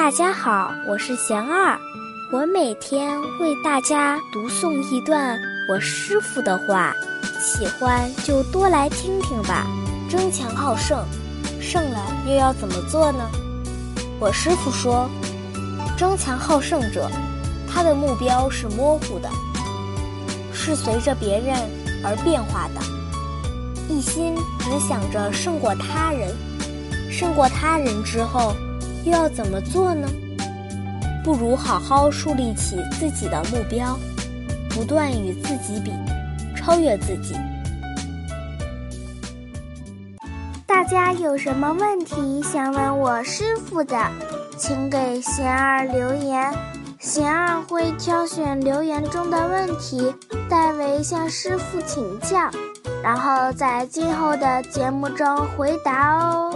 大家好，我是贤二，我每天为大家读诵一段我师傅的话，喜欢就多来听听吧。争强好胜，胜了又要怎么做呢？我师傅说，争强好胜者，他的目标是模糊的，是随着别人而变化的，一心只想着胜过他人，胜过他人之后。又要怎么做呢？不如好好树立起自己的目标，不断与自己比，超越自己。大家有什么问题想问我师傅的，请给贤儿留言，贤儿会挑选留言中的问题，代为向师傅请教，然后在今后的节目中回答哦。